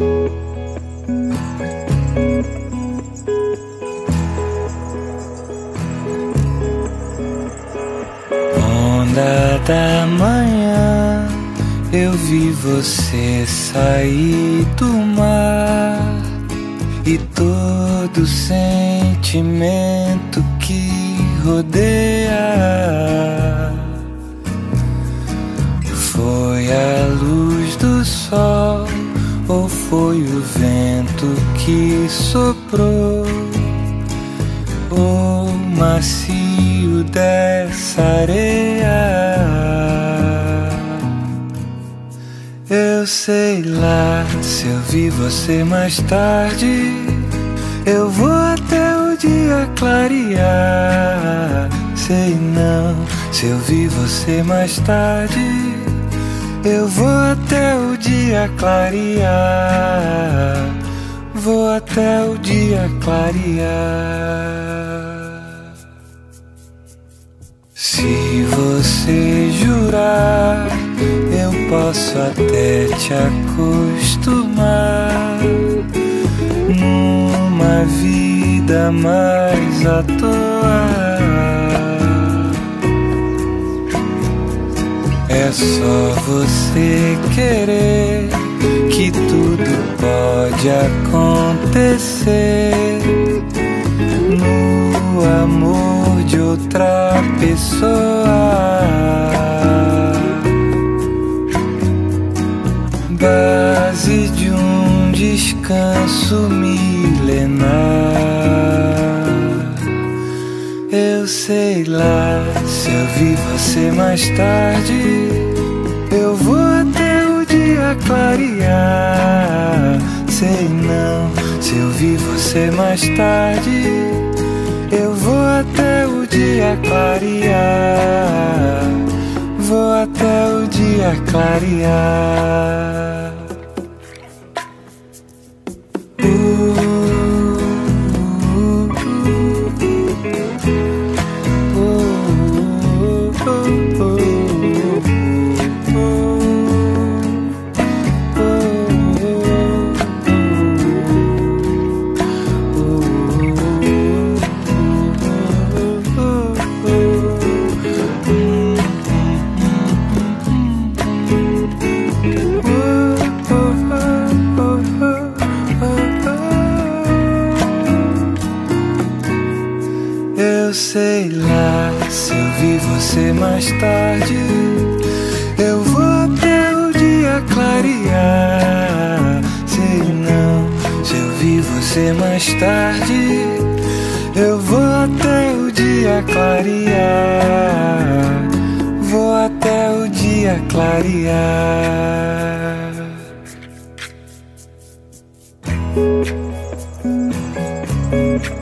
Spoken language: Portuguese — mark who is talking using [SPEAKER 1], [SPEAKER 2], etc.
[SPEAKER 1] Onda da manhã, eu vi você sair do mar e todo sentimento que rodeia foi a luz do sol ou foi o vento que soprou o macio dessa areia. Eu sei lá se eu vi você mais tarde. Eu vou até o dia clarear. Sei não se eu vi você mais tarde. Eu vou até o dia clarear. Vou até o dia clarear. Se você jurar, eu posso até te acostumar numa vida mais à toa. É só você querer que tudo pode acontecer no amor de outra pessoa. Base de um descanso milenar. Eu sei lá se eu vi você mais tarde, clarear. Sei não se eu vi você mais tarde, eu vou até o dia clarear. Vou até o dia clarear. sei lá. Se eu vi você mais tarde, eu vou até o dia clarear. Sei não, se eu vi você mais tarde, eu vou até o dia clarear. Vou até o dia clarear. thank you